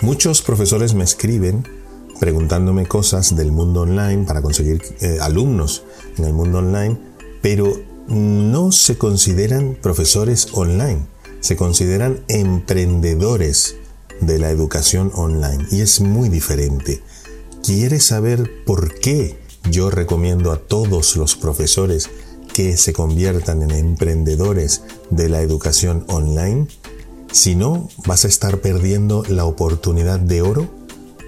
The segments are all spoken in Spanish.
Muchos profesores me escriben preguntándome cosas del mundo online para conseguir eh, alumnos en el mundo online, pero no se consideran profesores online, se consideran emprendedores de la educación online y es muy diferente. ¿Quieres saber por qué yo recomiendo a todos los profesores que se conviertan en emprendedores de la educación online? Si no, vas a estar perdiendo la oportunidad de oro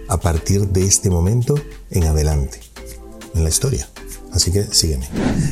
a partir de este momento en adelante en la historia. Así que sígueme.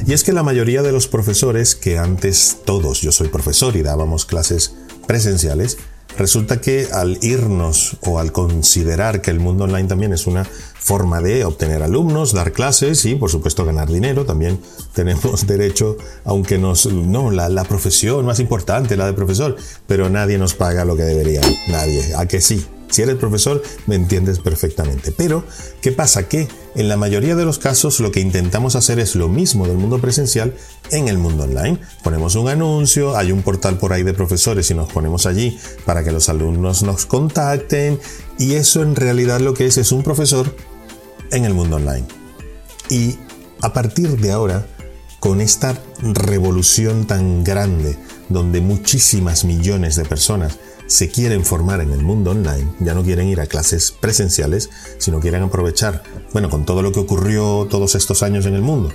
Y es que la mayoría de los profesores, que antes todos, yo soy profesor y dábamos clases presenciales, resulta que al irnos o al considerar que el mundo online también es una forma de obtener alumnos, dar clases y por supuesto ganar dinero, también tenemos derecho, aunque nos, no, la, la profesión más importante, la de profesor, pero nadie nos paga lo que debería, nadie, a que sí, si eres profesor, me entiendes perfectamente. Pero, ¿qué pasa? Que en la mayoría de los casos lo que intentamos hacer es lo mismo del mundo presencial en el mundo online. Ponemos un anuncio, hay un portal por ahí de profesores y nos ponemos allí para que los alumnos nos contacten. Y eso en realidad lo que es es un profesor en el mundo online. Y a partir de ahora, con esta revolución tan grande, donde muchísimas millones de personas se quieren formar en el mundo online, ya no quieren ir a clases presenciales, sino quieren aprovechar, bueno, con todo lo que ocurrió todos estos años en el mundo.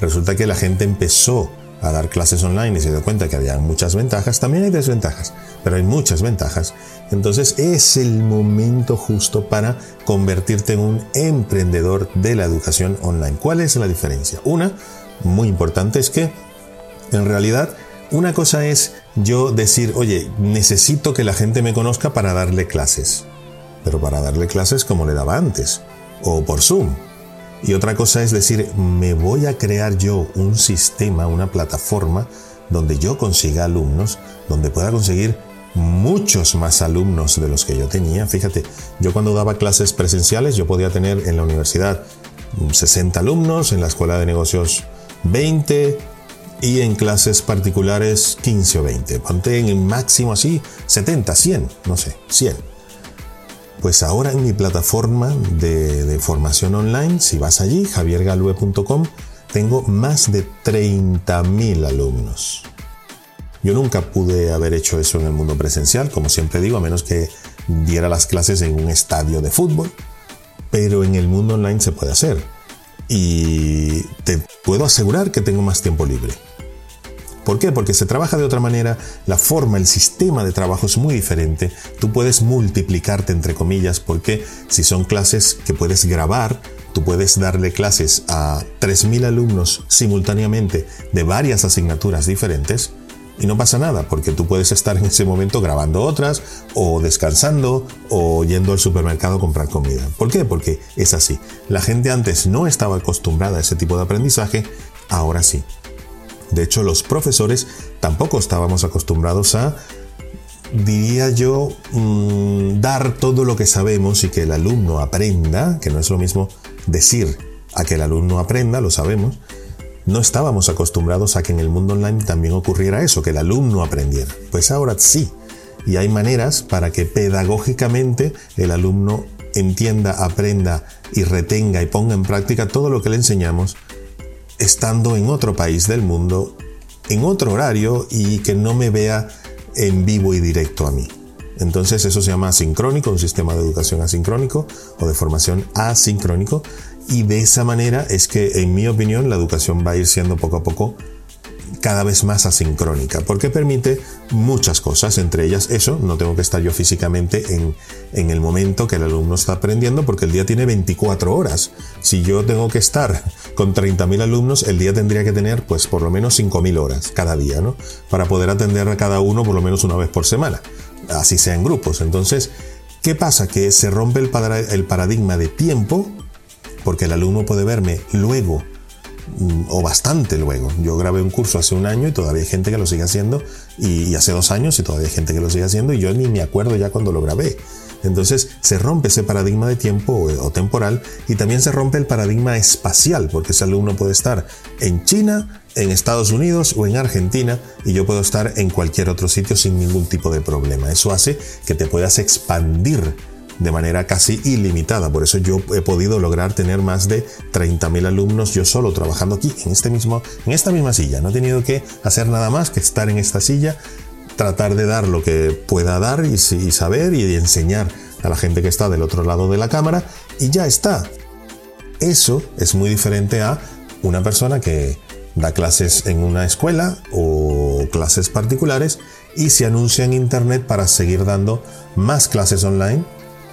Resulta que la gente empezó a dar clases online y se dio cuenta que había muchas ventajas, también hay desventajas, pero hay muchas ventajas. Entonces es el momento justo para convertirte en un emprendedor de la educación online. ¿Cuál es la diferencia? Una, muy importante, es que en realidad una cosa es yo decir, oye, necesito que la gente me conozca para darle clases, pero para darle clases como le daba antes, o por Zoom. Y otra cosa es decir, me voy a crear yo un sistema, una plataforma donde yo consiga alumnos, donde pueda conseguir muchos más alumnos de los que yo tenía. Fíjate, yo cuando daba clases presenciales, yo podía tener en la universidad 60 alumnos, en la escuela de negocios 20, y en clases particulares 15 o 20. Ponte en el máximo así 70, 100, no sé, 100. Pues ahora en mi plataforma de, formación online, si vas allí, javiergalue.com, tengo más de 30.000 alumnos. Yo nunca pude haber hecho eso en el mundo presencial, como siempre digo, a menos que diera las clases en un estadio de fútbol, pero en el mundo online se puede hacer. Y te puedo asegurar que tengo más tiempo libre. ¿Por qué? Porque se trabaja de otra manera, la forma, el sistema de trabajo es muy diferente. Tú puedes multiplicarte entre comillas porque si son clases que puedes grabar, tú puedes darle clases a 3.000 alumnos simultáneamente de varias asignaturas diferentes y no pasa nada porque tú puedes estar en ese momento grabando otras o descansando o yendo al supermercado a comprar comida. ¿Por qué? Porque es así. La gente antes no estaba acostumbrada a ese tipo de aprendizaje, ahora sí. De hecho, los profesores tampoco estábamos acostumbrados a, diría yo, mm, dar todo lo que sabemos y que el alumno aprenda, que no es lo mismo decir a que el alumno aprenda, lo sabemos, no estábamos acostumbrados a que en el mundo online también ocurriera eso, que el alumno aprendiera. Pues ahora sí, y hay maneras para que pedagógicamente el alumno entienda, aprenda y retenga y ponga en práctica todo lo que le enseñamos estando en otro país del mundo, en otro horario y que no me vea en vivo y directo a mí. Entonces eso se llama asincrónico, un sistema de educación asincrónico o de formación asincrónico. Y de esa manera es que, en mi opinión, la educación va a ir siendo poco a poco cada vez más asincrónica, porque permite muchas cosas, entre ellas eso, no tengo que estar yo físicamente en, en, el momento que el alumno está aprendiendo, porque el día tiene 24 horas. Si yo tengo que estar con 30.000 alumnos, el día tendría que tener pues por lo menos 5.000 horas cada día, ¿no? Para poder atender a cada uno por lo menos una vez por semana, así sea en grupos. Entonces, ¿qué pasa? Que se rompe el, paradigma de tiempo, porque el alumno puede verme luego Mm, o bastante luego. Yo grabé un curso hace un año y todavía hay gente que lo sigue haciendo y, hace dos años y todavía hay gente que lo sigue haciendo y yo ni me acuerdo ya cuando lo grabé. Entonces se rompe ese paradigma de tiempo o, temporal y también se rompe el paradigma espacial porque ese alumno puede estar en China, en Estados Unidos o en Argentina y yo puedo estar en cualquier otro sitio sin ningún tipo de problema. Eso hace que te puedas expandir de manera casi ilimitada. Por eso yo he podido lograr tener más de 30.000 alumnos yo solo trabajando aquí en, este mismo, en esta misma silla. No he tenido que hacer nada más que estar en esta silla, tratar de dar lo que pueda dar y, y saber y enseñar a la gente que está del otro lado de la cámara y ya está. Eso es muy diferente a una persona que da clases en una escuela o clases particulares y se anuncia en Internet para seguir dando más clases online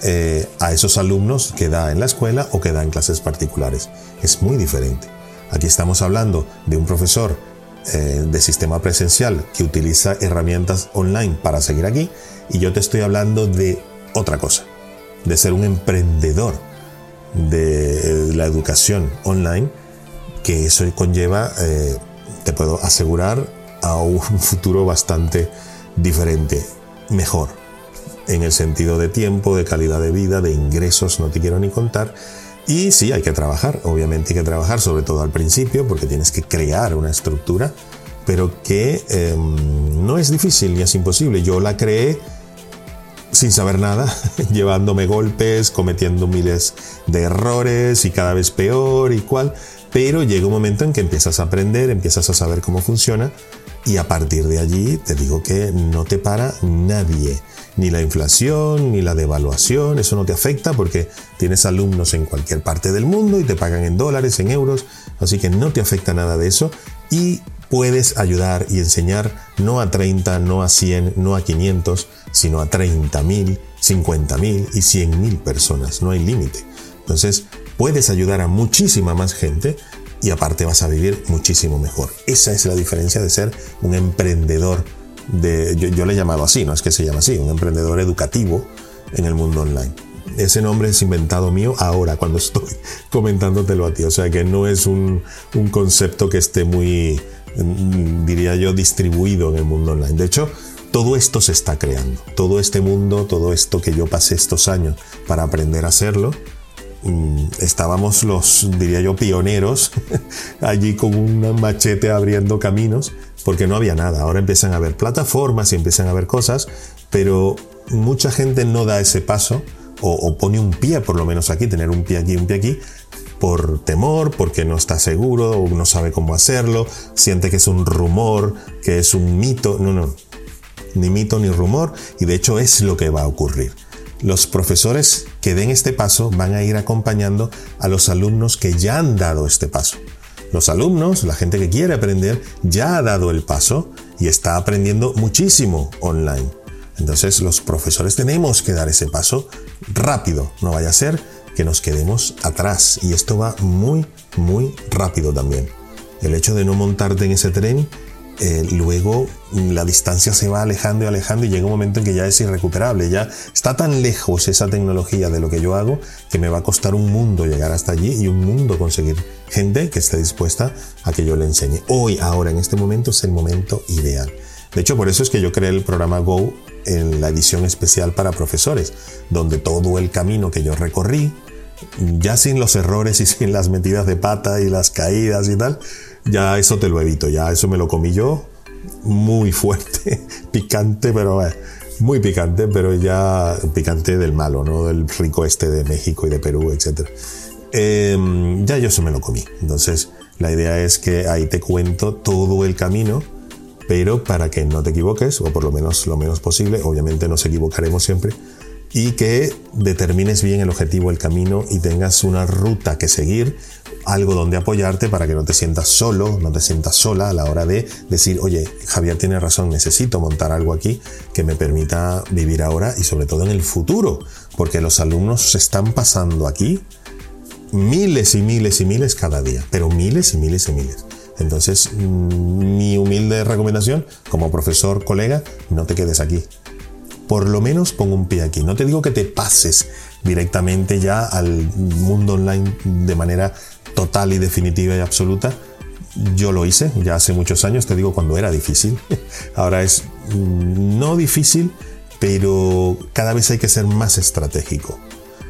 eh, a esos alumnos que da en la escuela o que da en clases particulares. Es muy diferente. Aquí estamos hablando de un profesor eh, de sistema presencial que utiliza herramientas online para seguir aquí y yo te estoy hablando de otra cosa, de ser un emprendedor de la educación online, que eso conlleva, eh, te puedo asegurar, a un futuro bastante diferente, mejor, en el sentido de tiempo, de calidad de vida, de ingresos, no te quiero ni contar. Y sí, hay que trabajar, obviamente hay que trabajar, sobre todo al principio, porque tienes que crear una estructura, pero que em, no es difícil ni es imposible. Yo la creé sin saber nada, llevándome golpes, cometiendo miles de errores y cada vez peor y cual, pero llega un momento en que empiezas a aprender, empiezas a saber cómo funciona y a partir de allí te digo que no te para nadie, ni la inflación, ni la devaluación, eso no te afecta porque tienes alumnos en cualquier parte del mundo y te pagan en dólares, en euros, así que no te afecta nada de eso y puedes ayudar y enseñar no a 30, no a 100, no a 500, sino a 30.000, 50.000 y 100.000 personas. No hay límite. Entonces, puedes ayudar a muchísima más gente y aparte vas a vivir muchísimo mejor. Esa es la diferencia de ser un emprendedor de, yo, le he llamado así, no es que se llama así, un emprendedor educativo en el mundo online. Ese nombre es inventado mío ahora, cuando estoy comentándotelo a ti. O sea que no es un, un concepto que esté muy, Mm, diría yo, distribuido en el mundo online. De hecho, todo esto se está creando. Todo este mundo, todo esto que yo pasé estos años para aprender a hacerlo, estábamos los, diría yo, pioneros allí con un machete abriendo caminos, porque no había nada. Ahora empiezan a haber plataformas y empiezan a haber cosas, pero mucha gente no da ese paso o, pone un pie, por lo menos aquí, tener un pie aquí, un pie aquí, por temor, porque no está seguro no sabe cómo hacerlo, siente que es un rumor, que es un mito. No, no, ni mito ni rumor, y de hecho es lo que va a ocurrir. Los profesores que den este paso van a ir acompañando a los alumnos que ya han dado este paso. Los alumnos, la gente que quiere aprender, ya ha dado el paso y está aprendiendo muchísimo online. Entonces los profesores tenemos que dar ese paso rápido, no vaya a ser que nos quedemos atrás. Y esto va muy, muy rápido también. El hecho de no montarte en ese tren, eh, luego la distancia se va alejando y alejando y llega un momento en que ya es irrecuperable. Ya está tan lejos esa tecnología de lo que yo hago que me va a costar un mundo llegar hasta allí y un mundo conseguir gente que esté dispuesta a que yo le enseñe. Hoy, ahora, en este momento es el momento ideal. De hecho, por eso es que yo creé el programa Go en la edición especial para profesores, donde todo el camino que yo recorrí, ya sin los errores y sin las metidas de pata y las caídas y tal, ya eso te lo evito, ya eso me lo comí yo muy fuerte, picante, pero eh, muy picante, pero ya picante del malo, ¿no? Del rico este de México y de Perú, etc. Em, ya yo eso me lo comí. Entonces, la idea es que ahí te cuento todo el camino, pero para que no te equivoques, o por lo menos lo menos posible, obviamente nos equivocaremos siempre, y que determines bien el objetivo, el camino y tengas una ruta que seguir, algo donde apoyarte para que no te sientas solo, no te sientas sola a la hora de decir, oye, Javier tiene razón, necesito montar algo aquí que me permita vivir ahora y sobre todo en el futuro, porque los alumnos están pasando aquí miles y miles y miles cada día, pero miles y miles y miles. Entonces, mm, mi humilde recomendación como profesor, colega, no te quedes aquí por lo menos pongo un pie aquí. No te digo que te pases directamente ya al mundo online de manera total y definitiva y absoluta. Yo lo hice ya hace muchos años, te digo cuando era difícil. Ahora es mm, no difícil, pero cada vez hay que ser más estratégico.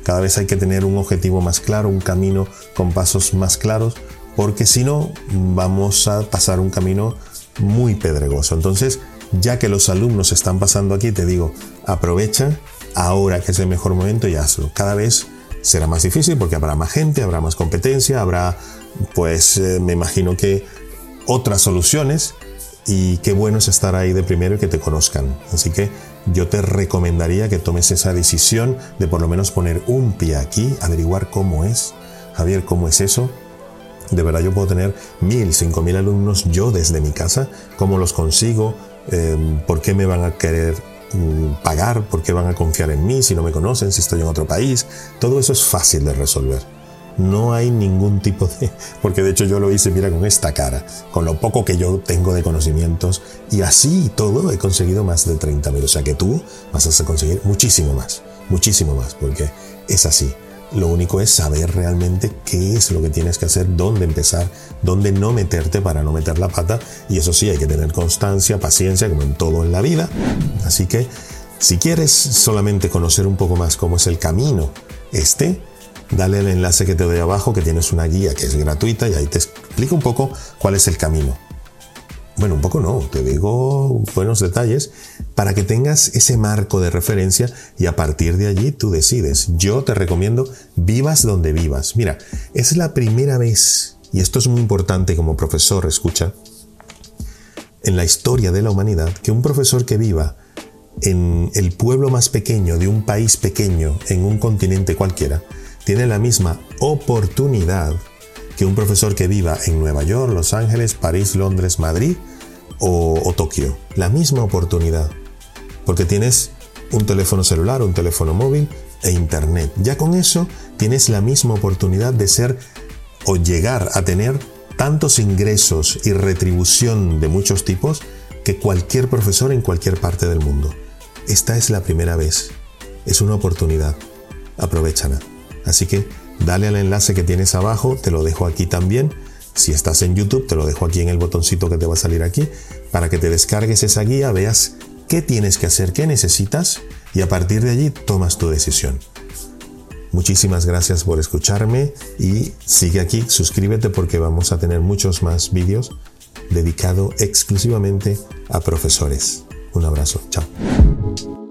Cada vez hay que tener un objetivo más claro, un camino con pasos más claros, porque si no vamos a pasar un camino muy pedregoso. Entonces, ya que los alumnos están pasando aquí, te digo, aprovecha, ahora que es el mejor momento y hazlo. Cada vez será más difícil porque habrá más gente, habrá más competencia, habrá, pues eh, me imagino que otras soluciones y qué bueno es estar ahí de primero y que te conozcan. Así que yo te recomendaría que tomes esa decisión de por lo menos poner un pie aquí, averiguar cómo es. Javier, ¿cómo es eso? De verdad yo puedo tener mil, cinco mil alumnos yo desde mi casa. ¿Cómo los consigo? Em, ¿Por qué me van a querer mm, pagar? ¿Por qué van a confiar en mí si no me conocen? Si estoy en otro país. Todo eso es fácil de resolver. No hay ningún tipo de... Porque de hecho yo lo hice, mira, con esta cara, con lo poco que yo tengo de conocimientos. Y así todo he conseguido más de 30.000. O sea que tú vas a conseguir muchísimo más, muchísimo más, porque es así. Lo único es saber realmente qué es lo que tienes que hacer, dónde empezar, dónde no meterte para no meter la pata. Y eso sí, hay que tener constancia, paciencia, como en todo en la vida. Así que, si quieres solamente conocer un poco más cómo es el camino este, dale el enlace que te doy abajo, que tienes una guía que es gratuita y ahí te explico un poco cuál es el camino. Bueno, un poco no, te digo buenos detalles para que tengas ese marco de referencia y a partir de allí tú decides. Yo te recomiendo vivas donde vivas. Mira, es la primera vez, y esto es muy importante como profesor, escucha, en la historia de la humanidad, que un profesor que viva en el pueblo más pequeño de un país pequeño, en un continente cualquiera, tiene la misma oportunidad que un profesor que viva en Nueva York, Los Ángeles, París, Londres, Madrid o, Tokio. La misma oportunidad. Porque tienes un teléfono celular, un teléfono móvil e internet. Ya con eso tienes la misma oportunidad de ser o llegar a tener tantos ingresos y retribución de muchos tipos que cualquier profesor en cualquier parte del mundo. Esta es la primera vez. Es una oportunidad. Aprovechala. Así que dale al enlace que tienes abajo, te lo dejo aquí también. Si estás en YouTube, te lo dejo aquí en el botoncito que te va a salir aquí, para que te descargues esa guía, veas qué tienes que hacer, qué necesitas, y a partir de allí tomas tu decisión. Muchísimas gracias por escucharme y sigue aquí, suscríbete porque vamos a tener muchos más vídeos dedicados exclusivamente a profesores. Un abrazo, chao.